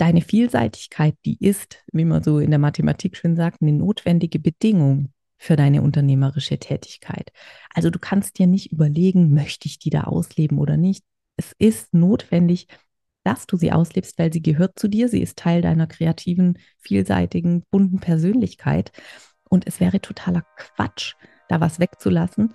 deine Vielseitigkeit, die ist, wie man so in der Mathematik schön sagt, eine notwendige Bedingung für deine unternehmerische Tätigkeit. Also du kannst dir nicht überlegen, möchte ich die da ausleben oder nicht. Es ist notwendig, dass du sie auslebst, weil sie gehört zu dir. Sie ist Teil deiner kreativen, vielseitigen, bunten Persönlichkeit. Und es wäre totaler Quatsch, da was wegzulassen.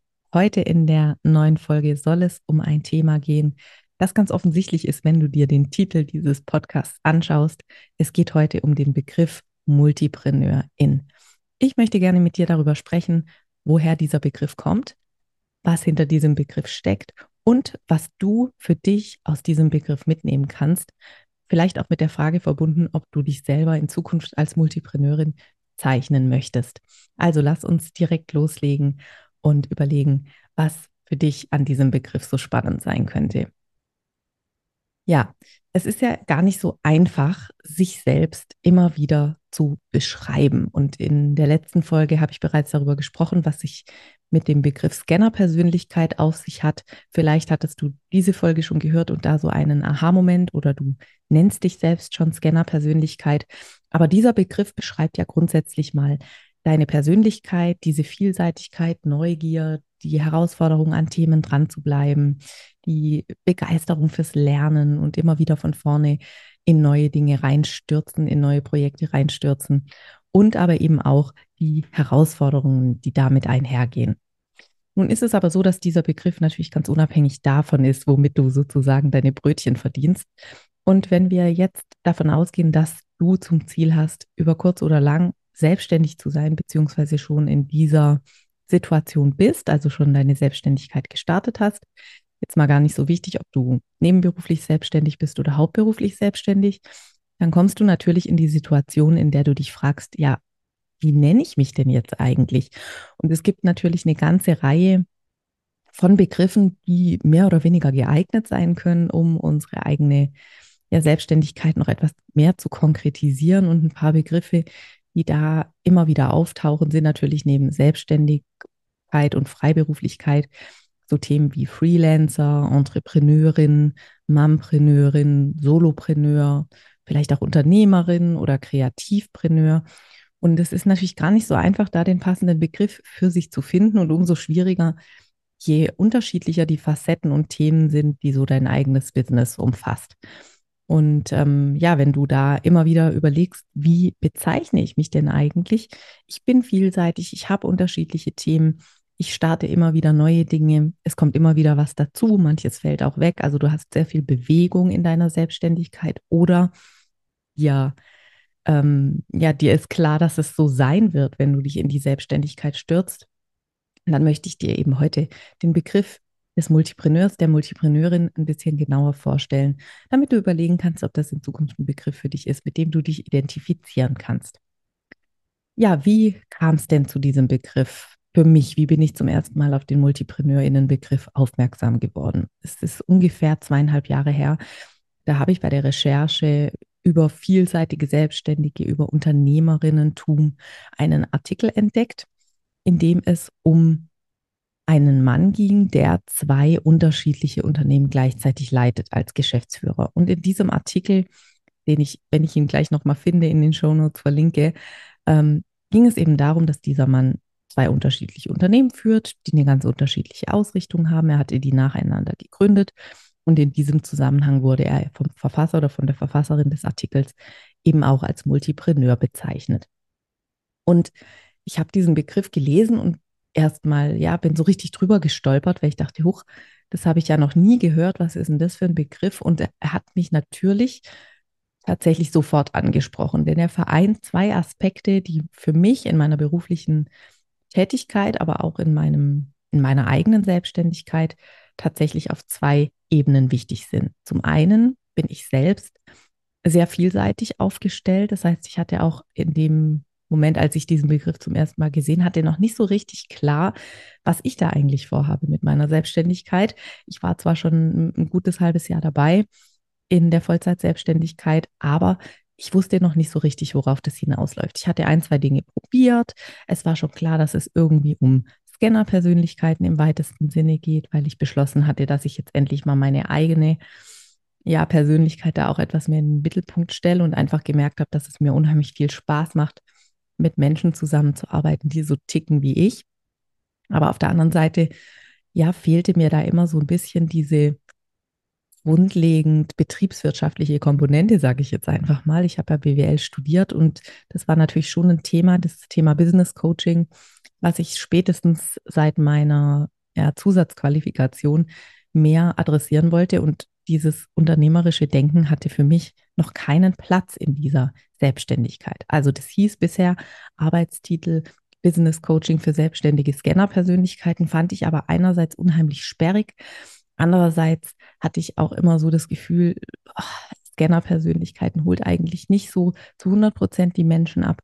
Heute in der neuen Folge soll es um ein Thema gehen, das ganz offensichtlich ist, wenn du dir den Titel dieses Podcasts anschaust. Es geht heute um den Begriff Multipreneurin. Ich möchte gerne mit dir darüber sprechen, woher dieser Begriff kommt, was hinter diesem Begriff steckt und was du für dich aus diesem Begriff mitnehmen kannst. Vielleicht auch mit der Frage verbunden, ob du dich selber in Zukunft als Multipreneurin zeichnen möchtest. Also lass uns direkt loslegen und überlegen, was für dich an diesem Begriff so spannend sein könnte. Ja, es ist ja gar nicht so einfach, sich selbst immer wieder zu beschreiben. Und in der letzten Folge habe ich bereits darüber gesprochen, was sich mit dem Begriff Scanner-Persönlichkeit auf sich hat. Vielleicht hattest du diese Folge schon gehört und da so einen Aha-Moment oder du nennst dich selbst schon Scanner-Persönlichkeit. Aber dieser Begriff beschreibt ja grundsätzlich mal deine Persönlichkeit, diese Vielseitigkeit, Neugier, die Herausforderung an Themen dran zu bleiben, die Begeisterung fürs Lernen und immer wieder von vorne in neue Dinge reinstürzen, in neue Projekte reinstürzen und aber eben auch die Herausforderungen, die damit einhergehen. Nun ist es aber so, dass dieser Begriff natürlich ganz unabhängig davon ist, womit du sozusagen deine Brötchen verdienst. Und wenn wir jetzt davon ausgehen, dass du zum Ziel hast, über kurz oder lang selbstständig zu sein, beziehungsweise schon in dieser Situation bist, also schon deine Selbstständigkeit gestartet hast. Jetzt mal gar nicht so wichtig, ob du nebenberuflich selbstständig bist oder hauptberuflich selbstständig. Dann kommst du natürlich in die Situation, in der du dich fragst, ja, wie nenne ich mich denn jetzt eigentlich? Und es gibt natürlich eine ganze Reihe von Begriffen, die mehr oder weniger geeignet sein können, um unsere eigene ja, Selbstständigkeit noch etwas mehr zu konkretisieren. Und ein paar Begriffe, die da immer wieder auftauchen, sind natürlich neben Selbstständigkeit und Freiberuflichkeit so Themen wie Freelancer, Entrepreneurin, Mompreneurin, Solopreneur, vielleicht auch Unternehmerin oder Kreativpreneur. Und es ist natürlich gar nicht so einfach, da den passenden Begriff für sich zu finden und umso schwieriger, je unterschiedlicher die Facetten und Themen sind, die so dein eigenes Business umfasst. Und ähm, ja, wenn du da immer wieder überlegst, wie bezeichne ich mich denn eigentlich? Ich bin vielseitig, ich habe unterschiedliche Themen, ich starte immer wieder neue Dinge, es kommt immer wieder was dazu, manches fällt auch weg. Also du hast sehr viel Bewegung in deiner Selbstständigkeit oder ja, ähm, ja, dir ist klar, dass es so sein wird, wenn du dich in die Selbstständigkeit stürzt. Und dann möchte ich dir eben heute den Begriff des Multipreneurs, der Multipreneurin ein bisschen genauer vorstellen, damit du überlegen kannst, ob das in Zukunft ein Begriff für dich ist, mit dem du dich identifizieren kannst. Ja, wie kam es denn zu diesem Begriff? Für mich, wie bin ich zum ersten Mal auf den Multipreneurinnen-Begriff aufmerksam geworden? Es ist ungefähr zweieinhalb Jahre her. Da habe ich bei der Recherche über vielseitige Selbstständige, über Unternehmerinnentum einen Artikel entdeckt, in dem es um einen Mann ging, der zwei unterschiedliche Unternehmen gleichzeitig leitet als Geschäftsführer. Und in diesem Artikel, den ich, wenn ich ihn gleich nochmal finde, in den Shownotes verlinke, ähm, ging es eben darum, dass dieser Mann zwei unterschiedliche Unternehmen führt, die eine ganz unterschiedliche Ausrichtung haben. Er hatte die nacheinander gegründet und in diesem Zusammenhang wurde er vom Verfasser oder von der Verfasserin des Artikels eben auch als Multipreneur bezeichnet. Und ich habe diesen Begriff gelesen und erstmal, ja, bin so richtig drüber gestolpert, weil ich dachte, huch, das habe ich ja noch nie gehört. Was ist denn das für ein Begriff? Und er hat mich natürlich tatsächlich sofort angesprochen, denn er vereint zwei Aspekte, die für mich in meiner beruflichen Tätigkeit, aber auch in meinem, in meiner eigenen Selbstständigkeit tatsächlich auf zwei Ebenen wichtig sind. Zum einen bin ich selbst sehr vielseitig aufgestellt. Das heißt, ich hatte auch in dem Moment, als ich diesen Begriff zum ersten Mal gesehen hatte, noch nicht so richtig klar, was ich da eigentlich vorhabe mit meiner Selbstständigkeit. Ich war zwar schon ein gutes halbes Jahr dabei in der Vollzeitselbstständigkeit, aber ich wusste noch nicht so richtig, worauf das hinausläuft. Ich hatte ein, zwei Dinge probiert. Es war schon klar, dass es irgendwie um Scanner-Persönlichkeiten im weitesten Sinne geht, weil ich beschlossen hatte, dass ich jetzt endlich mal meine eigene ja, Persönlichkeit da auch etwas mehr in den Mittelpunkt stelle und einfach gemerkt habe, dass es mir unheimlich viel Spaß macht, mit Menschen zusammenzuarbeiten, die so ticken wie ich. Aber auf der anderen Seite, ja, fehlte mir da immer so ein bisschen diese grundlegend betriebswirtschaftliche Komponente, sage ich jetzt einfach mal. Ich habe ja BWL studiert und das war natürlich schon ein Thema, das Thema Business Coaching, was ich spätestens seit meiner ja, Zusatzqualifikation mehr adressieren wollte. Und dieses unternehmerische Denken hatte für mich noch keinen Platz in dieser Selbstständigkeit. Also das hieß bisher Arbeitstitel Business Coaching für selbstständige Scanner-Persönlichkeiten, fand ich aber einerseits unheimlich sperrig. Andererseits hatte ich auch immer so das Gefühl, oh, Scanner-Persönlichkeiten holt eigentlich nicht so zu 100 Prozent die Menschen ab,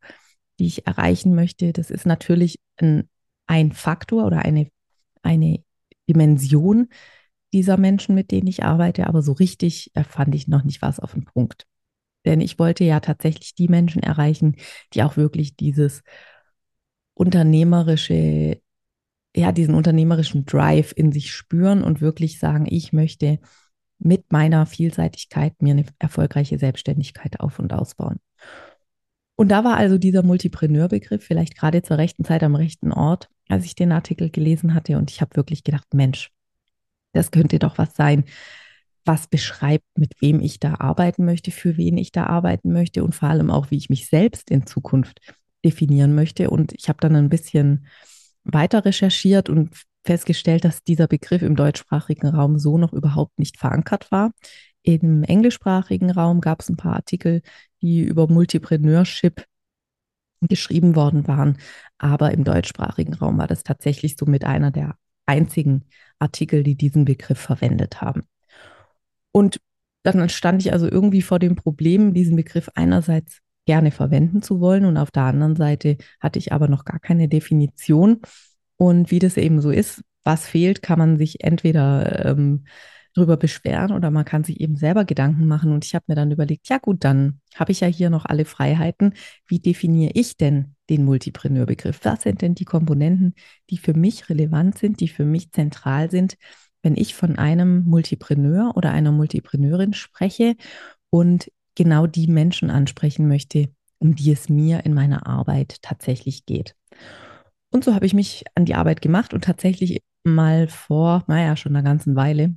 die ich erreichen möchte. Das ist natürlich ein, ein Faktor oder eine, eine Dimension, dieser Menschen, mit denen ich arbeite, aber so richtig fand ich noch nicht was auf den Punkt. Denn ich wollte ja tatsächlich die Menschen erreichen, die auch wirklich dieses unternehmerische, ja, diesen unternehmerischen Drive in sich spüren und wirklich sagen, ich möchte mit meiner Vielseitigkeit mir eine erfolgreiche Selbstständigkeit auf und ausbauen. Und da war also dieser Multipreneur-Begriff vielleicht gerade zur rechten Zeit am rechten Ort, als ich den Artikel gelesen hatte. Und ich habe wirklich gedacht, Mensch, das könnte doch was sein, was beschreibt, mit wem ich da arbeiten möchte, für wen ich da arbeiten möchte und vor allem auch, wie ich mich selbst in Zukunft definieren möchte. Und ich habe dann ein bisschen weiter recherchiert und festgestellt, dass dieser Begriff im deutschsprachigen Raum so noch überhaupt nicht verankert war. Im englischsprachigen Raum gab es ein paar Artikel, die über Multipreneurship geschrieben worden waren, aber im deutschsprachigen Raum war das tatsächlich so mit einer der einzigen Artikel, die diesen Begriff verwendet haben. Und dann stand ich also irgendwie vor dem Problem, diesen Begriff einerseits gerne verwenden zu wollen und auf der anderen Seite hatte ich aber noch gar keine Definition. Und wie das eben so ist, was fehlt, kann man sich entweder ähm, drüber beschweren oder man kann sich eben selber Gedanken machen. Und ich habe mir dann überlegt, ja gut, dann habe ich ja hier noch alle Freiheiten. Wie definiere ich denn den Multipreneur-Begriff? Was sind denn die Komponenten, die für mich relevant sind, die für mich zentral sind, wenn ich von einem Multipreneur oder einer Multipreneurin spreche und genau die Menschen ansprechen möchte, um die es mir in meiner Arbeit tatsächlich geht. Und so habe ich mich an die Arbeit gemacht und tatsächlich mal vor, naja, schon einer ganzen Weile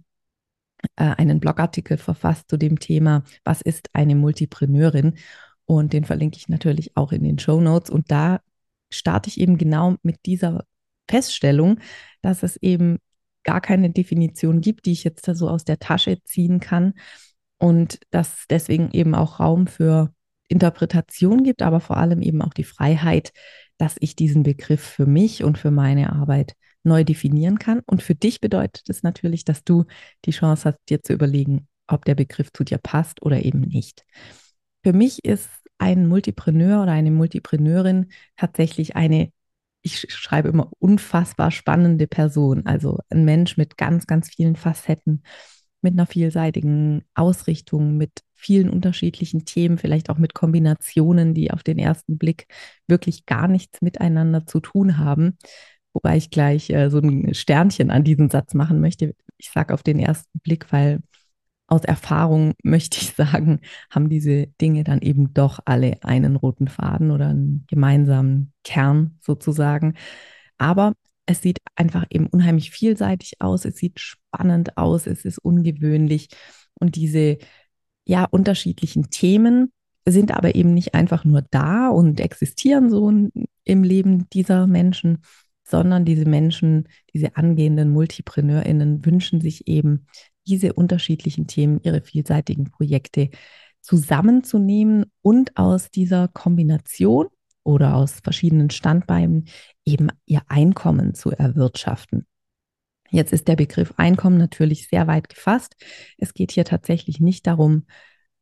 äh, einen Blogartikel verfasst zu dem Thema, was ist eine Multipreneurin? Und den verlinke ich natürlich auch in den Show Notes. Und da starte ich eben genau mit dieser Feststellung, dass es eben gar keine Definition gibt, die ich jetzt da so aus der Tasche ziehen kann. Und dass deswegen eben auch Raum für Interpretation gibt, aber vor allem eben auch die Freiheit, dass ich diesen Begriff für mich und für meine Arbeit neu definieren kann. Und für dich bedeutet es natürlich, dass du die Chance hast, dir zu überlegen, ob der Begriff zu dir passt oder eben nicht. Für mich ist ein Multipreneur oder eine Multipreneurin tatsächlich eine, ich schreibe immer unfassbar spannende Person, also ein Mensch mit ganz, ganz vielen Facetten, mit einer vielseitigen Ausrichtung, mit vielen unterschiedlichen Themen, vielleicht auch mit Kombinationen, die auf den ersten Blick wirklich gar nichts miteinander zu tun haben. Wobei ich gleich äh, so ein Sternchen an diesen Satz machen möchte. Ich sage auf den ersten Blick, weil aus Erfahrung möchte ich sagen, haben diese Dinge dann eben doch alle einen roten Faden oder einen gemeinsamen Kern sozusagen. Aber es sieht einfach eben unheimlich vielseitig aus, es sieht spannend aus, es ist ungewöhnlich und diese ja unterschiedlichen Themen sind aber eben nicht einfach nur da und existieren so im Leben dieser Menschen, sondern diese Menschen, diese angehenden MultipreneurInnen wünschen sich eben, diese unterschiedlichen Themen, ihre vielseitigen Projekte zusammenzunehmen und aus dieser Kombination oder aus verschiedenen Standbeinen eben ihr Einkommen zu erwirtschaften. Jetzt ist der Begriff Einkommen natürlich sehr weit gefasst. Es geht hier tatsächlich nicht darum,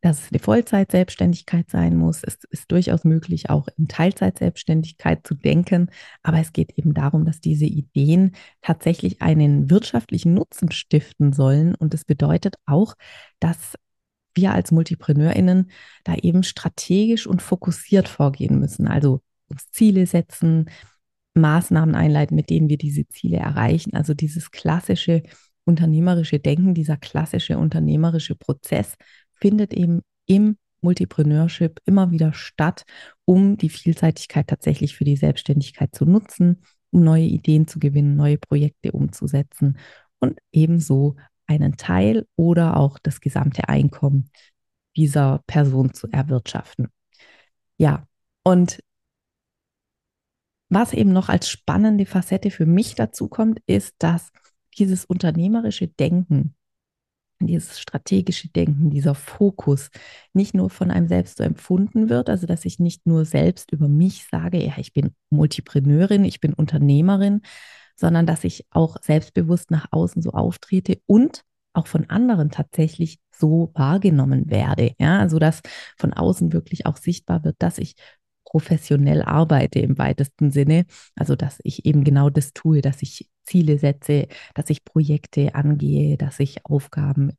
dass es eine Vollzeit-Selbstständigkeit sein muss. Es ist durchaus möglich, auch in Teilzeit-Selbstständigkeit zu denken. Aber es geht eben darum, dass diese Ideen tatsächlich einen wirtschaftlichen Nutzen stiften sollen. Und das bedeutet auch, dass wir als MultipreneurInnen da eben strategisch und fokussiert vorgehen müssen. Also uns Ziele setzen, Maßnahmen einleiten, mit denen wir diese Ziele erreichen. Also dieses klassische unternehmerische Denken, dieser klassische unternehmerische Prozess findet eben im Multipreneurship immer wieder statt, um die Vielseitigkeit tatsächlich für die Selbstständigkeit zu nutzen, um neue Ideen zu gewinnen, neue Projekte umzusetzen und ebenso einen Teil oder auch das gesamte Einkommen dieser Person zu erwirtschaften. Ja, und was eben noch als spannende Facette für mich dazu kommt, ist, dass dieses unternehmerische Denken, dieses strategische Denken, dieser Fokus nicht nur von einem selbst so empfunden wird, also dass ich nicht nur selbst über mich sage, ja, ich bin Multipreneurin, ich bin Unternehmerin, sondern dass ich auch selbstbewusst nach außen so auftrete und auch von anderen tatsächlich so wahrgenommen werde. Ja, also dass von außen wirklich auch sichtbar wird, dass ich professionell arbeite im weitesten Sinne. Also, dass ich eben genau das tue, dass ich Ziele setze, dass ich Projekte angehe, dass ich Aufgaben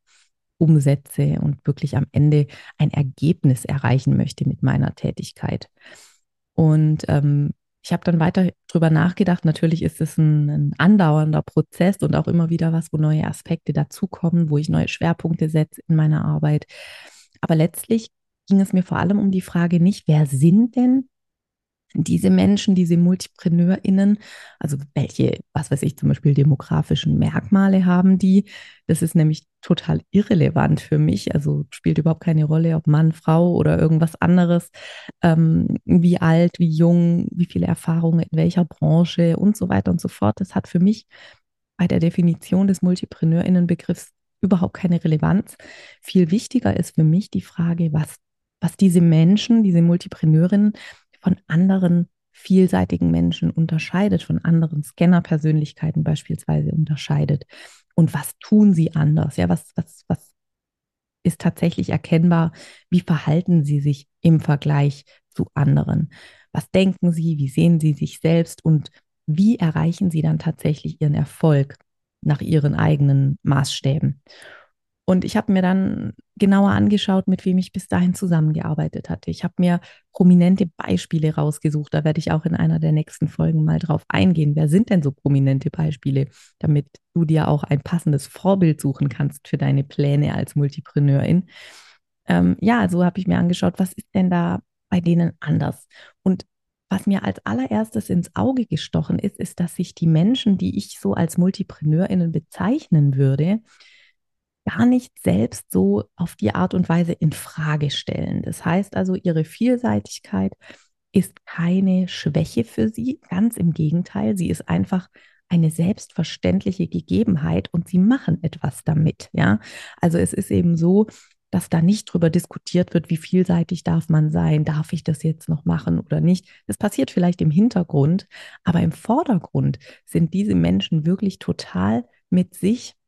umsetze und wirklich am Ende ein Ergebnis erreichen möchte mit meiner Tätigkeit. Und ähm, ich habe dann weiter drüber nachgedacht. Natürlich ist es ein, ein, andauernder Prozess und auch immer wieder was, wo neue Aspekte dazukommen, wo ich neue Schwerpunkte setze in meiner Arbeit. Aber letztlich ging es mir vor allem um die Frage nicht, wer sind denn diese Menschen, diese MultipreneurInnen, also welche, was weiß ich, zum Beispiel demografischen Merkmale haben die? Das ist nämlich total irrelevant für mich. Also spielt überhaupt keine Rolle, ob Mann, Frau oder irgendwas anderes, ähm, wie alt, wie jung, wie viele Erfahrungen in welcher Branche und so weiter und so fort. Das hat für mich bei der Definition des MultipreneurInnen-Begriffs überhaupt keine Relevanz. Viel wichtiger ist für mich die Frage, was was diese Menschen, diese Multipreneurinnen von anderen vielseitigen Menschen unterscheidet, von anderen Scanner-Persönlichkeiten beispielsweise unterscheidet. Und was tun sie anders? Ja, was, was, was ist tatsächlich erkennbar? Wie verhalten sie sich im Vergleich zu anderen? Was denken sie? Wie sehen sie sich selbst? Und wie erreichen sie dann tatsächlich ihren Erfolg nach ihren eigenen Maßstäben? Und ich habe mir dann genauer angeschaut, mit wem ich bis dahin zusammengearbeitet hatte. Ich habe mir prominente Beispiele rausgesucht. Da werde ich auch in einer der nächsten Folgen mal drauf eingehen. Wer sind denn so prominente Beispiele, damit du dir auch ein passendes Vorbild suchen kannst für deine Pläne als Multipreneurin? Ähm, ja, so habe ich mir angeschaut, was ist denn da bei denen anders? Und was mir als allererstes ins Auge gestochen ist, ist, dass sich die Menschen, die ich so als Multipreneurinnen bezeichnen würde, gar nicht selbst so auf die Art und Weise in Frage stellen. Das heißt also, ihre Vielseitigkeit ist keine Schwäche für sie, ganz im Gegenteil, sie ist einfach eine selbstverständliche Gegebenheit und sie machen etwas damit, ja? Also es ist eben so, dass da nicht drüber diskutiert wird, wie vielseitig darf man sein, darf ich das jetzt noch machen oder nicht. Das passiert vielleicht im Hintergrund, aber im Vordergrund sind diese Menschen wirklich total mit sich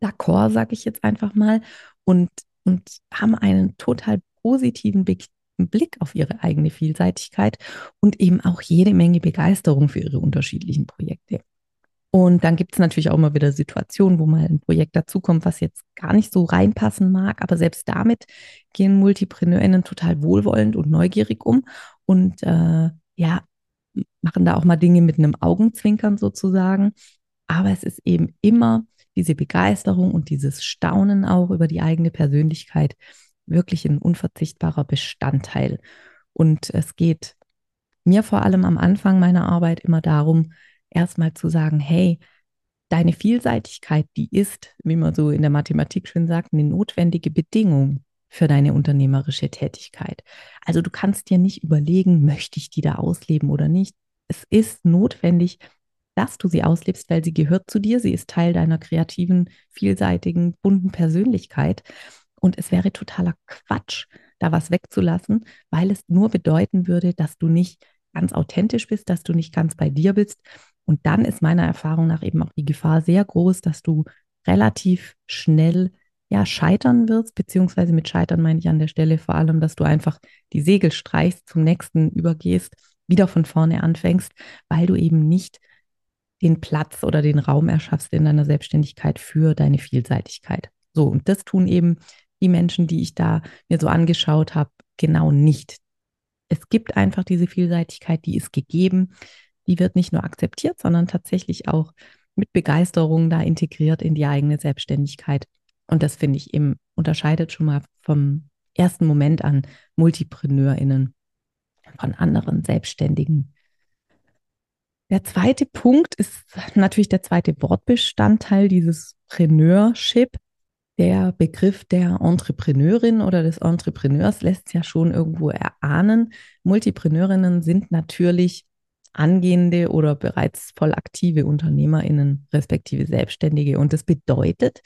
d'accord, sage ich jetzt einfach mal, und, und haben einen total positiven Blick auf ihre eigene Vielseitigkeit und eben auch jede Menge Begeisterung für ihre unterschiedlichen Projekte. Und dann gibt es natürlich auch immer wieder Situationen, wo mal ein Projekt dazukommt, was jetzt gar nicht so reinpassen mag. Aber selbst damit gehen MultipreneurInnen total wohlwollend und neugierig um und äh, ja, machen da auch mal Dinge mit einem Augenzwinkern sozusagen. Aber es ist eben immer diese Begeisterung und dieses Staunen auch über die eigene Persönlichkeit wirklich ein unverzichtbarer Bestandteil. Und es geht mir vor allem am Anfang meiner Arbeit immer darum, erstmal zu sagen, hey, deine Vielseitigkeit, die ist, wie man so in der Mathematik schön sagt, eine notwendige Bedingung für deine unternehmerische Tätigkeit. Also du kannst dir nicht überlegen, möchte ich die da ausleben oder nicht. Es ist notwendig, dass du sie auslebst, weil sie gehört zu dir. Sie ist Teil deiner kreativen, vielseitigen, bunten Persönlichkeit. Und es wäre totaler Quatsch, da was wegzulassen, weil es nur bedeuten würde, dass du nicht ganz authentisch bist, dass du nicht ganz bei dir bist Und dann ist meiner Erfahrung nach eben auch die Gefahr sehr groß, dass du relativ schnell ja scheitern wirst, beziehungsweise mit scheitern meine ich an der Stelle vor allem, dass du einfach die Segel streichst, zum nächsten übergehst, wieder von vorne anfängst, weil du eben nicht den Platz oder den Raum erschaffst in deiner Selbstständigkeit für deine Vielseitigkeit. So, und das tun eben die Menschen, die ich da mir so angeschaut habe, genau nicht. Es gibt einfach diese Vielseitigkeit, die ist gegeben, die wird nicht nur akzeptiert, sondern tatsächlich auch mit Begeisterung da integriert in die eigene Selbstständigkeit. Und das finde ich eben unterscheidet schon mal vom ersten Moment an MultipreneurInnen von anderen Selbstständigen. Der zweite Punkt ist natürlich der zweite Wortbestandteil dieses Preneurship. Der Begriff der Entrepreneurin oder des Entrepreneurs lässt ja schon irgendwo erahnen. Multipreneurinnen sind natürlich angehende oder bereits voll aktive UnternehmerInnen, respektive Selbstständige. Und das bedeutet,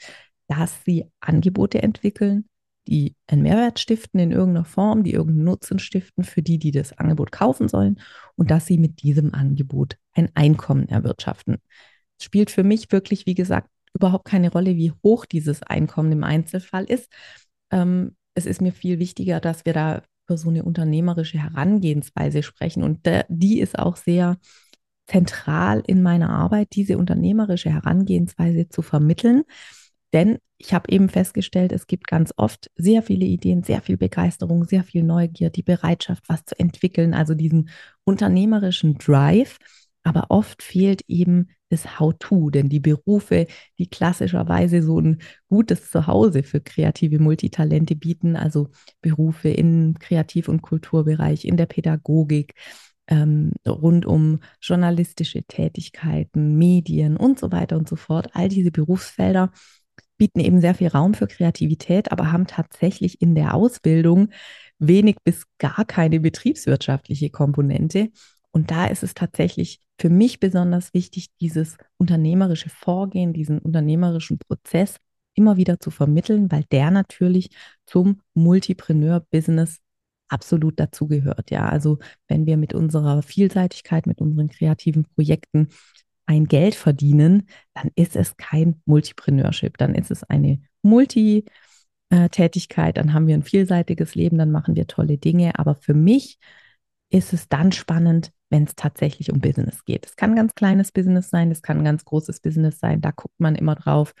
dass sie Angebote entwickeln, die einen Mehrwert stiften in irgendeiner Form, die irgendeinen Nutzen stiften für die, die das Angebot kaufen sollen und dass sie mit diesem Angebot ein Einkommen erwirtschaften. Es spielt für mich wirklich, wie gesagt, überhaupt keine Rolle, wie hoch dieses Einkommen im Einzelfall ist. Ähm, es ist mir viel wichtiger, dass wir da über so eine unternehmerische Herangehensweise sprechen und der, die ist auch sehr zentral in meiner Arbeit, diese unternehmerische Herangehensweise zu vermitteln denn ich habe eben festgestellt, es gibt ganz oft sehr viele Ideen, sehr viel Begeisterung, sehr viel Neugier, die Bereitschaft, was zu entwickeln, also diesen unternehmerischen Drive. Aber oft fehlt eben das How-to, denn die Berufe, die klassischerweise so ein gutes Zuhause für kreative Multitalente bieten, also Berufe im Kreativ- und Kulturbereich, in der Pädagogik, ähm, rund um journalistische Tätigkeiten, Medien und so weiter und so fort, all diese Berufsfelder bieten eben sehr viel Raum für Kreativität, aber haben tatsächlich in der Ausbildung wenig bis gar keine betriebswirtschaftliche Komponente. Und da ist es tatsächlich für mich besonders wichtig, dieses unternehmerische Vorgehen, diesen unternehmerischen Prozess immer wieder zu vermitteln, weil der natürlich zum Multipreneur-Business absolut dazugehört. Ja, also wenn wir mit unserer Vielseitigkeit, mit unseren kreativen Projekten ein Geld verdienen, dann ist es kein Multipreneurship, dann ist es eine Multi-Tätigkeit, dann haben wir ein vielseitiges Leben, dann machen wir tolle Dinge. Aber für mich ist es dann spannend, wenn es tatsächlich um Business geht. Es kann ganz kleines Business sein, es kann ganz großes Business sein. Da guckt man immer drauf,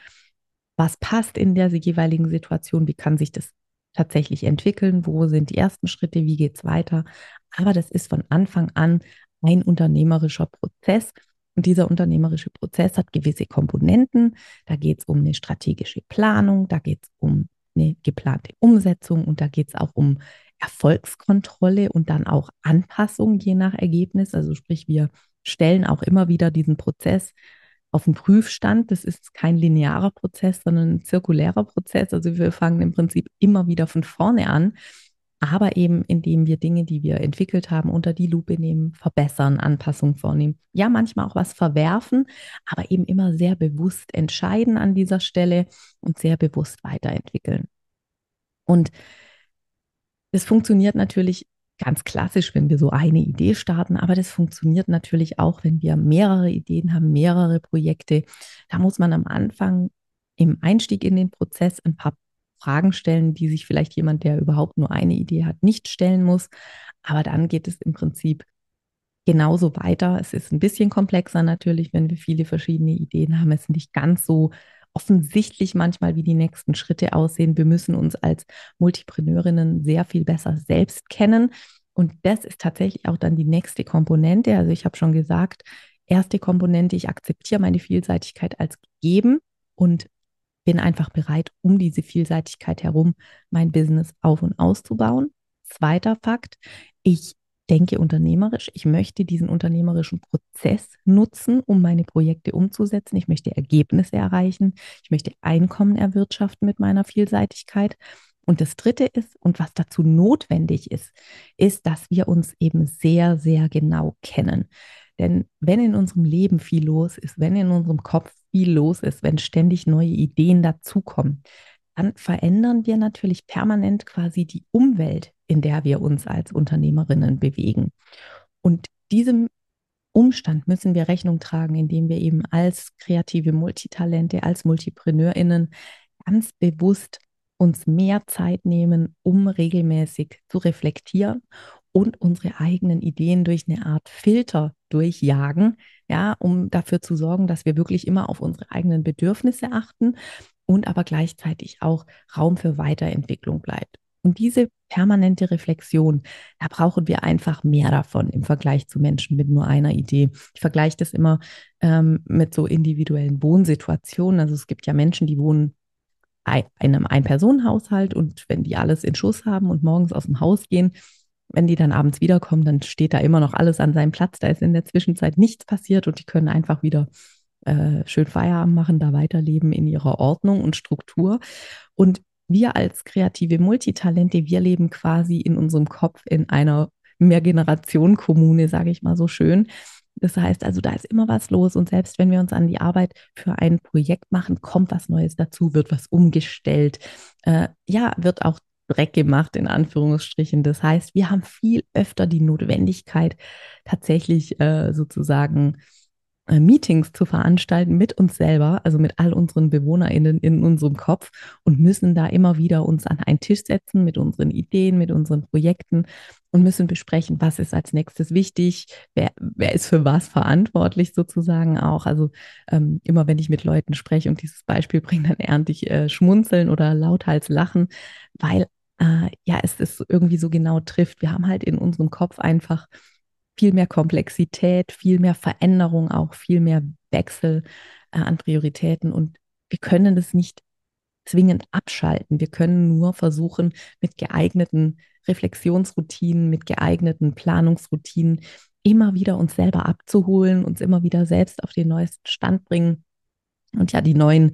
was passt in der jeweiligen Situation, wie kann sich das tatsächlich entwickeln, wo sind die ersten Schritte, wie geht es weiter. Aber das ist von Anfang an ein unternehmerischer Prozess und dieser unternehmerische Prozess hat gewisse Komponenten. Da geht es um eine strategische Planung, da geht es um eine geplante Umsetzung und da geht es auch um Erfolgskontrolle und dann auch Anpassung je nach Ergebnis. Also sprich, wir stellen auch immer wieder diesen Prozess auf den Prüfstand. Das ist kein linearer Prozess, sondern ein zirkulärer Prozess. Also wir fangen im Prinzip immer wieder von vorne an aber eben indem wir Dinge, die wir entwickelt haben, unter die Lupe nehmen, verbessern, Anpassungen vornehmen. Ja, manchmal auch was verwerfen, aber eben immer sehr bewusst entscheiden an dieser Stelle und sehr bewusst weiterentwickeln. Und das funktioniert natürlich ganz klassisch, wenn wir so eine Idee starten, aber das funktioniert natürlich auch, wenn wir mehrere Ideen haben, mehrere Projekte. Da muss man am Anfang im Einstieg in den Prozess ein paar Fragen stellen, die sich vielleicht jemand, der überhaupt nur eine Idee hat, nicht stellen muss. Aber dann geht es im Prinzip genauso weiter. Es ist ein bisschen komplexer natürlich, wenn wir viele verschiedene Ideen haben. Es ist nicht ganz so offensichtlich manchmal, wie die nächsten Schritte aussehen. Wir müssen uns als Multipreneurinnen sehr viel besser selbst kennen. Und das ist tatsächlich auch dann die nächste Komponente. Also ich habe schon gesagt, erste Komponente, ich akzeptiere meine Vielseitigkeit als gegeben und bin einfach bereit, um diese Vielseitigkeit herum mein Business auf und auszubauen. Zweiter Fakt, ich denke unternehmerisch. Ich möchte diesen unternehmerischen Prozess nutzen, um meine Projekte umzusetzen. Ich möchte Ergebnisse erreichen. Ich möchte Einkommen erwirtschaften mit meiner Vielseitigkeit. Und das Dritte ist, und was dazu notwendig ist, ist, dass wir uns eben sehr, sehr genau kennen. Denn wenn in unserem Leben viel los ist, wenn in unserem Kopf viel los ist, wenn ständig neue Ideen dazukommen, dann verändern wir natürlich permanent quasi die Umwelt, in der wir uns als Unternehmerinnen bewegen. Und diesem Umstand müssen wir Rechnung tragen, indem wir eben als kreative Multitalente, als Multipreneurinnen ganz bewusst uns mehr Zeit nehmen, um regelmäßig zu reflektieren und unsere eigenen Ideen durch eine Art Filter durchjagen, ja, um dafür zu sorgen, dass wir wirklich immer auf unsere eigenen Bedürfnisse achten und aber gleichzeitig auch Raum für Weiterentwicklung bleibt. Und diese permanente Reflexion, da brauchen wir einfach mehr davon im Vergleich zu Menschen mit nur einer Idee. Ich vergleiche das immer ähm, mit so individuellen Wohnsituationen. Also es gibt ja Menschen, die wohnen in einem Ein-Personen-Haushalt und wenn die alles in Schuss haben und morgens aus dem Haus gehen, wenn die dann abends wiederkommen, dann steht da immer noch alles an seinem Platz. Da ist in der Zwischenzeit nichts passiert und die können einfach wieder äh, schön Feierabend machen, da weiterleben in ihrer Ordnung und Struktur. Und wir als kreative Multitalente, wir leben quasi in unserem Kopf in einer Mehrgenerationen-Kommune, sage ich mal so schön. Das heißt also, da ist immer was los und selbst wenn wir uns an die Arbeit für ein Projekt machen, kommt was Neues dazu, wird was umgestellt, äh, ja, wird auch Dreck gemacht, in Anführungsstrichen. Das heißt, wir haben viel öfter die Notwendigkeit, tatsächlich äh, sozusagen Meetings zu veranstalten mit uns selber, also mit all unseren BewohnerInnen in unserem Kopf und müssen da immer wieder uns an einen Tisch setzen mit unseren Ideen, mit unseren Projekten und müssen besprechen, was ist als nächstes wichtig, wer, wer ist für was verantwortlich sozusagen auch. Also ähm, immer wenn ich mit Leuten spreche und dieses Beispiel bringe, dann ernte ich äh, Schmunzeln oder lauthals Lachen, weil äh, ja, es ist irgendwie so genau trifft. Wir haben halt in unserem Kopf einfach viel mehr Komplexität, viel mehr Veränderung, auch viel mehr Wechsel äh, an Prioritäten. Und wir können das nicht zwingend abschalten. Wir können nur versuchen, mit geeigneten Reflexionsroutinen, mit geeigneten Planungsroutinen immer wieder uns selber abzuholen, uns immer wieder selbst auf den neuesten Stand bringen und ja die neuen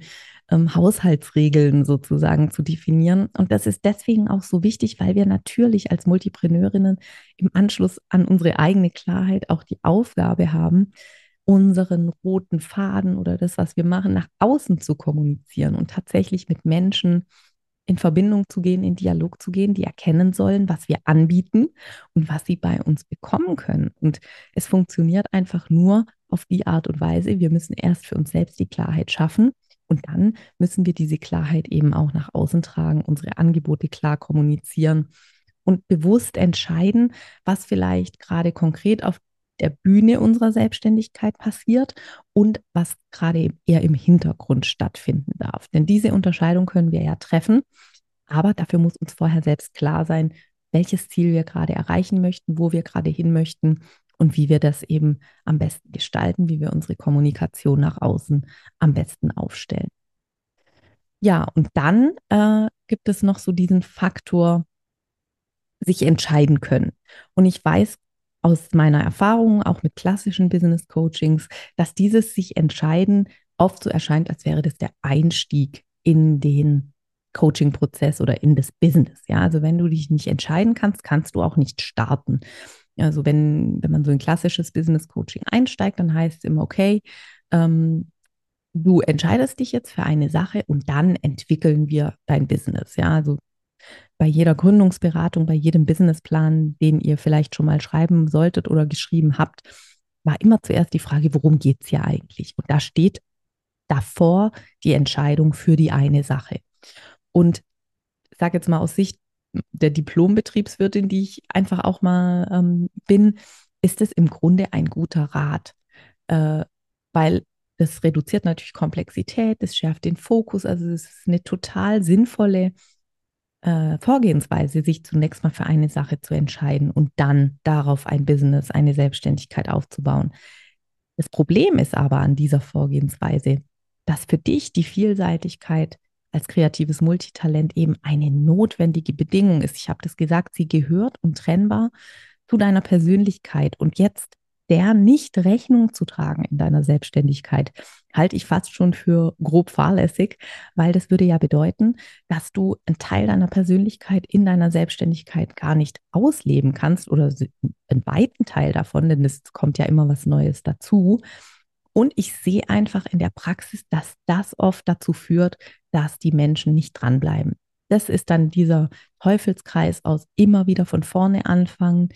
ähm, Haushaltsregeln sozusagen zu definieren. Und das ist deswegen auch so wichtig, weil wir natürlich als Multipreneurinnen im Anschluss an unsere eigene Klarheit auch die Aufgabe haben, unseren roten Faden oder das, was wir machen, nach außen zu kommunizieren und tatsächlich mit Menschen in Verbindung zu gehen, in Dialog zu gehen, die erkennen sollen, was wir anbieten und was sie bei uns bekommen können. Und es funktioniert einfach nur auf die Art und Weise. Wir müssen erst für uns selbst die Klarheit schaffen und dann müssen wir diese Klarheit eben auch nach außen tragen, unsere Angebote klar kommunizieren und bewusst entscheiden, was vielleicht gerade konkret auf der Bühne unserer Selbstständigkeit passiert und was gerade eher im Hintergrund stattfinden darf. Denn diese Unterscheidung können wir ja treffen, aber dafür muss uns vorher selbst klar sein, welches Ziel wir gerade erreichen möchten, wo wir gerade hin möchten und wie wir das eben am besten gestalten, wie wir unsere Kommunikation nach außen am besten aufstellen. Ja, und dann äh, gibt es noch so diesen Faktor, sich entscheiden können. Und ich weiß aus meiner Erfahrung, auch mit klassischen Business Coachings, dass dieses sich entscheiden oft so erscheint, als wäre das der Einstieg in den Coaching-Prozess oder in das Business. Ja, also wenn du dich nicht entscheiden kannst, kannst du auch nicht starten. Also wenn, wenn man so ein klassisches Business Coaching einsteigt, dann heißt es immer, okay, ähm, du entscheidest dich jetzt für eine Sache und dann entwickeln wir dein Business. Ja, also bei jeder Gründungsberatung, bei jedem Businessplan, den ihr vielleicht schon mal schreiben solltet oder geschrieben habt, war immer zuerst die Frage, worum geht es hier eigentlich? Und da steht davor die Entscheidung für die eine Sache. Und ich sage jetzt mal aus Sicht der Diplombetriebswirtin, die ich einfach auch mal ähm, bin, ist es im Grunde ein guter Rat, äh, weil das reduziert natürlich Komplexität, das schärft den Fokus, also es ist eine total sinnvolle äh, Vorgehensweise, sich zunächst mal für eine Sache zu entscheiden und dann darauf ein Business, eine Selbstständigkeit aufzubauen. Das Problem ist aber an dieser Vorgehensweise, dass für dich die Vielseitigkeit als kreatives Multitalent eben eine notwendige Bedingung ist. Ich habe das gesagt, sie gehört untrennbar zu deiner Persönlichkeit. Und jetzt der nicht Rechnung zu tragen in deiner Selbstständigkeit, halte ich fast schon für grob fahrlässig, weil das würde ja bedeuten, dass du einen Teil deiner Persönlichkeit in deiner Selbstständigkeit gar nicht ausleben kannst oder einen weiten Teil davon, denn es kommt ja immer was Neues dazu. Und ich sehe einfach in der Praxis, dass das oft dazu führt, dass die Menschen nicht dranbleiben. Das ist dann dieser Teufelskreis aus immer wieder von vorne anfangen,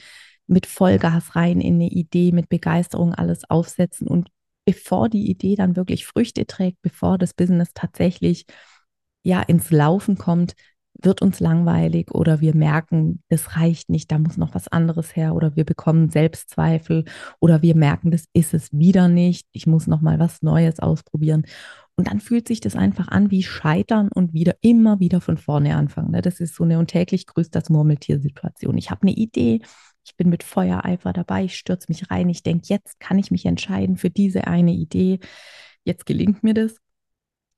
mit Vollgas rein in eine Idee, mit Begeisterung alles aufsetzen und bevor die Idee dann wirklich Früchte trägt, bevor das Business tatsächlich ja ins Laufen kommt, wird uns langweilig oder wir merken, das reicht nicht, da muss noch was anderes her oder wir bekommen Selbstzweifel oder wir merken, das ist es wieder nicht, ich muss noch mal was Neues ausprobieren. Und dann fühlt sich das einfach an wie Scheitern und wieder immer wieder von vorne anfangen. Ne? Das ist so eine und täglich grüßt das Murmeltier-Situation. Ich habe eine Idee, ich bin mit Feuereifer dabei, ich stürze mich rein, ich denke, jetzt kann ich mich entscheiden für diese eine Idee. Jetzt gelingt mir das.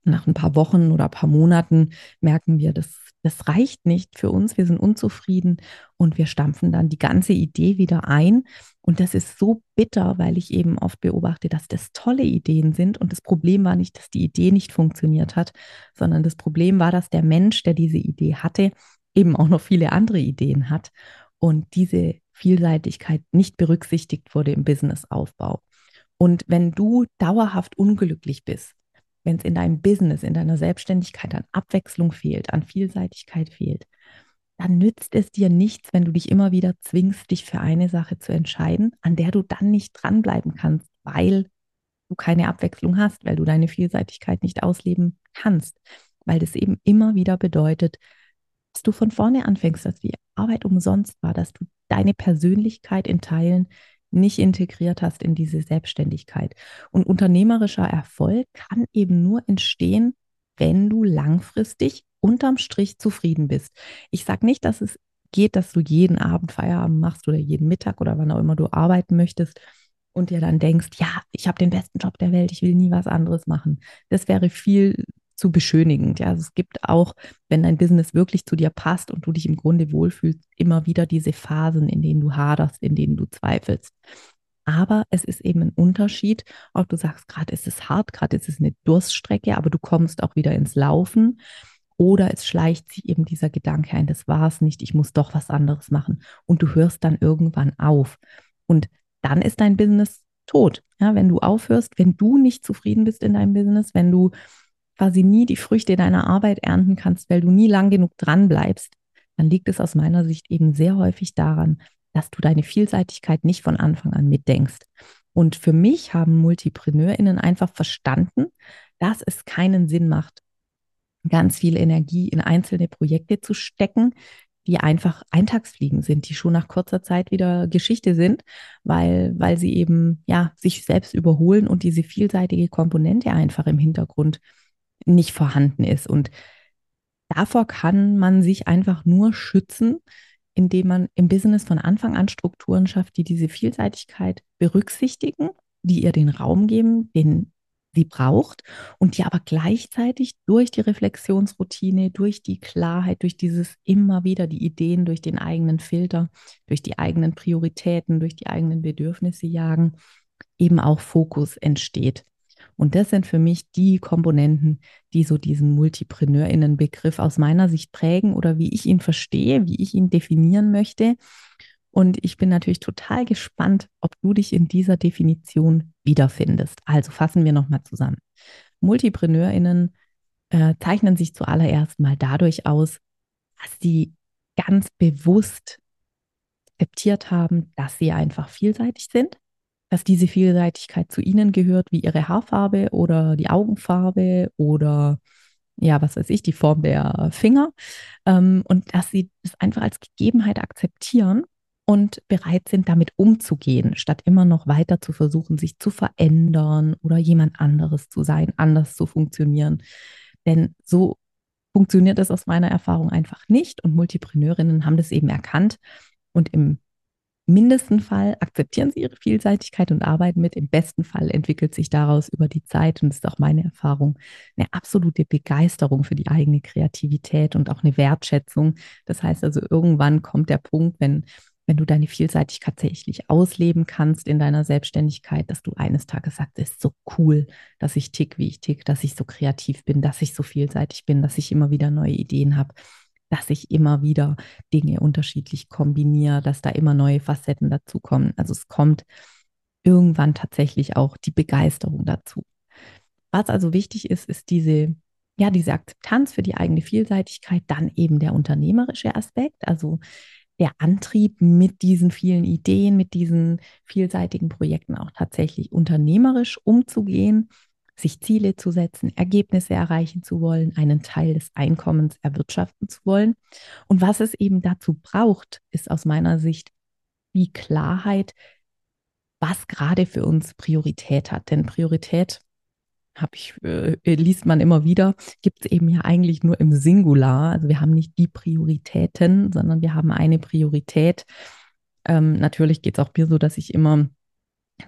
Nach ein paar Wochen oder ein paar Monaten merken wir, das, das reicht nicht für uns, wir sind unzufrieden und wir stampfen dann die ganze Idee wieder ein. Und das ist so bitter, weil ich eben oft beobachte, dass das tolle Ideen sind. Und das Problem war nicht, dass die Idee nicht funktioniert hat, sondern das Problem war, dass der Mensch, der diese Idee hatte, eben auch noch viele andere Ideen hat und diese Vielseitigkeit nicht berücksichtigt wurde im Businessaufbau. Und wenn du dauerhaft unglücklich bist, wenn es in deinem Business, in deiner Selbstständigkeit an Abwechslung fehlt, an Vielseitigkeit fehlt, dann nützt es dir nichts, wenn du dich immer wieder zwingst, dich für eine Sache zu entscheiden, an der du dann nicht dranbleiben kannst, weil du keine Abwechslung hast, weil du deine Vielseitigkeit nicht ausleben kannst, weil das eben immer wieder bedeutet, dass du von vorne anfängst, dass die Arbeit umsonst war, dass du deine Persönlichkeit in Teilen nicht integriert hast in diese Selbstständigkeit. Und unternehmerischer Erfolg kann eben nur entstehen, wenn du langfristig unterm Strich zufrieden bist. Ich sage nicht, dass es geht, dass du jeden Abend Feierabend machst oder jeden Mittag oder wann auch immer du arbeiten möchtest und dir dann denkst, ja, ich habe den besten Job der Welt, ich will nie was anderes machen. Das wäre viel zu beschönigend. Ja, also es gibt auch, wenn dein Business wirklich zu dir passt und du dich im Grunde wohlfühlst, immer wieder diese Phasen, in denen du haderst, in denen du zweifelst. Aber es ist eben ein Unterschied, ob du sagst, gerade ist es hart, gerade ist es eine Durststrecke, aber du kommst auch wieder ins Laufen. Oder es schleicht sich eben dieser Gedanke ein, das war es nicht, ich muss doch was anderes machen. Und du hörst dann irgendwann auf. Und dann ist dein Business tot. Ja, wenn du aufhörst, wenn du nicht zufrieden bist in deinem Business, wenn du quasi nie die Früchte deiner Arbeit ernten kannst, weil du nie lang genug dran bleibst, dann liegt es aus meiner Sicht eben sehr häufig daran, dass du deine Vielseitigkeit nicht von Anfang an mitdenkst. Und für mich haben MultipreneurInnen einfach verstanden, dass es keinen Sinn macht, ganz viel Energie in einzelne Projekte zu stecken, die einfach Eintagsfliegen sind, die schon nach kurzer Zeit wieder Geschichte sind, weil, weil sie eben ja sich selbst überholen und diese vielseitige Komponente einfach im Hintergrund nicht vorhanden ist. Und davor kann man sich einfach nur schützen, indem man im Business von Anfang an Strukturen schafft, die diese Vielseitigkeit berücksichtigen, die ihr den Raum geben, den sie braucht und die aber gleichzeitig durch die Reflexionsroutine, durch die Klarheit, durch dieses immer wieder die Ideen, durch den eigenen Filter, durch die eigenen Prioritäten, durch die eigenen Bedürfnisse jagen, eben auch Fokus entsteht. Und das sind für mich die Komponenten, die so diesen Multipreneurinnen-Begriff aus meiner Sicht prägen oder wie ich ihn verstehe, wie ich ihn definieren möchte. Und ich bin natürlich total gespannt, ob du dich in dieser Definition wiederfindest. Also fassen wir nochmal zusammen. Multipreneurinnen äh, zeichnen sich zuallererst mal dadurch aus, dass sie ganz bewusst akzeptiert haben, dass sie einfach vielseitig sind, dass diese Vielseitigkeit zu ihnen gehört, wie ihre Haarfarbe oder die Augenfarbe oder ja, was weiß ich, die Form der Finger ähm, und dass sie das einfach als Gegebenheit akzeptieren und bereit sind, damit umzugehen, statt immer noch weiter zu versuchen, sich zu verändern oder jemand anderes zu sein, anders zu funktionieren. Denn so funktioniert es aus meiner Erfahrung einfach nicht und Multipreneurinnen haben das eben erkannt und im mindesten Fall akzeptieren sie ihre Vielseitigkeit und arbeiten mit. Im besten Fall entwickelt sich daraus über die Zeit, und das ist auch meine Erfahrung, eine absolute Begeisterung für die eigene Kreativität und auch eine Wertschätzung. Das heißt also, irgendwann kommt der Punkt, wenn, wenn du deine Vielseitigkeit tatsächlich ausleben kannst in deiner Selbstständigkeit, dass du eines Tages sagst, es ist so cool, dass ich tick, wie ich tick, dass ich so kreativ bin, dass ich so vielseitig bin, dass ich immer wieder neue Ideen habe dass ich immer wieder Dinge unterschiedlich kombiniere, dass da immer neue Facetten dazukommen. Also es kommt irgendwann tatsächlich auch die Begeisterung dazu. Was also wichtig ist, ist diese, ja, diese Akzeptanz für die eigene Vielseitigkeit, dann eben der unternehmerische Aspekt. Also der Antrieb, mit diesen vielen Ideen, mit diesen vielseitigen Projekten auch tatsächlich unternehmerisch umzugehen, sich Ziele zu setzen, Ergebnisse erreichen zu wollen, einen Teil des Einkommens erwirtschaften zu wollen. Und was es eben dazu braucht, ist aus meiner Sicht die Klarheit, was gerade für uns Priorität hat. Denn Priorität habe ich, äh, liest man immer wieder, gibt es eben ja eigentlich nur im Singular. Also wir haben nicht die Prioritäten, sondern wir haben eine Priorität. Ähm, natürlich geht es auch mir so, dass ich immer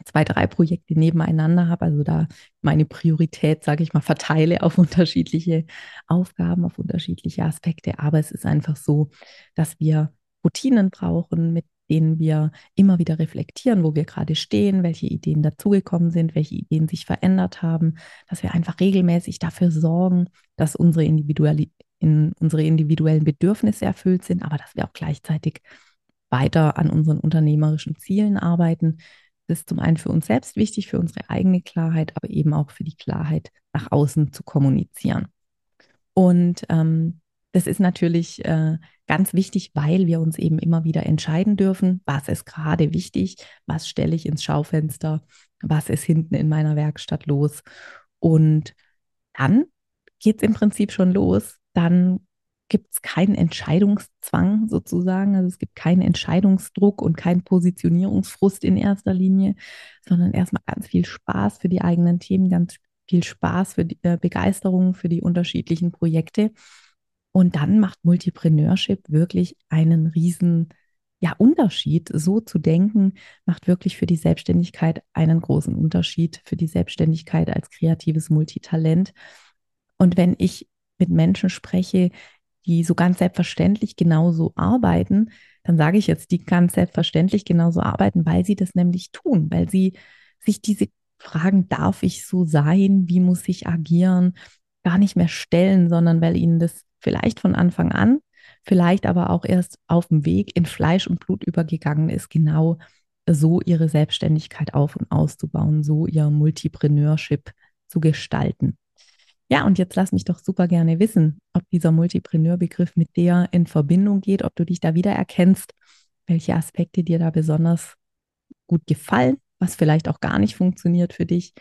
zwei, drei Projekte nebeneinander habe, also da meine Priorität, sage ich mal, verteile auf unterschiedliche Aufgaben, auf unterschiedliche Aspekte. Aber es ist einfach so, dass wir Routinen brauchen, mit denen wir immer wieder reflektieren, wo wir gerade stehen, welche Ideen dazugekommen sind, welche Ideen sich verändert haben, dass wir einfach regelmäßig dafür sorgen, dass unsere, individuelle, in unsere individuellen Bedürfnisse erfüllt sind, aber dass wir auch gleichzeitig weiter an unseren unternehmerischen Zielen arbeiten. Das ist zum einen für uns selbst wichtig, für unsere eigene Klarheit, aber eben auch für die Klarheit nach außen zu kommunizieren. Und ähm, das ist natürlich äh, ganz wichtig, weil wir uns eben immer wieder entscheiden dürfen, was ist gerade wichtig, was stelle ich ins Schaufenster, was ist hinten in meiner Werkstatt los. Und dann geht es im Prinzip schon los. Dann gibt es keinen Entscheidungszwang sozusagen. Also es gibt keinen Entscheidungsdruck und keinen Positionierungsfrust in erster Linie, sondern erstmal ganz viel Spaß für die eigenen Themen, ganz viel Spaß für die äh, Begeisterung für die unterschiedlichen Projekte. Und dann macht Multipreneurship wirklich einen riesen ja, Unterschied. So zu denken, macht wirklich für die Selbstständigkeit einen großen Unterschied, für die Selbstständigkeit als kreatives Multitalent. Und wenn ich mit Menschen spreche, die so ganz selbstverständlich genauso arbeiten, dann sage ich jetzt, die ganz selbstverständlich genauso arbeiten, weil sie das nämlich tun, weil sie sich diese Fragen, darf ich so sein, wie muss ich agieren, gar nicht mehr stellen, sondern weil ihnen das vielleicht von Anfang an, vielleicht aber auch erst auf dem Weg in Fleisch und Blut übergegangen ist, genau so ihre Selbstständigkeit auf und auszubauen, so ihr Multipreneurship zu gestalten. Ja, und jetzt lass mich doch super gerne wissen, ob dieser Multipreneur-Begriff mit dir in Verbindung geht, ob du dich da wiedererkennst, welche Aspekte dir da besonders gut gefallen, was vielleicht auch gar nicht funktioniert für dich.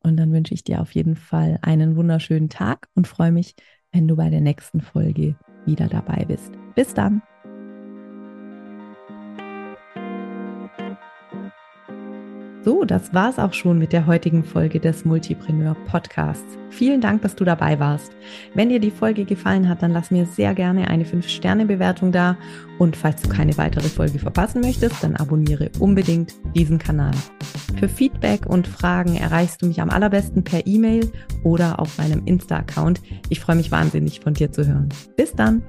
Und dann wünsche ich dir auf jeden Fall einen wunderschönen Tag und freue mich, wenn du bei der nächsten Folge wieder dabei bist. Bis dann! So, das war's auch schon mit der heutigen Folge des Multipreneur Podcasts. Vielen Dank, dass du dabei warst. Wenn dir die Folge gefallen hat, dann lass mir sehr gerne eine 5-Sterne-Bewertung da. Und falls du keine weitere Folge verpassen möchtest, dann abonniere unbedingt diesen Kanal. Für Feedback und Fragen erreichst du mich am allerbesten per E-Mail oder auf meinem Insta-Account. Ich freue mich wahnsinnig von dir zu hören. Bis dann!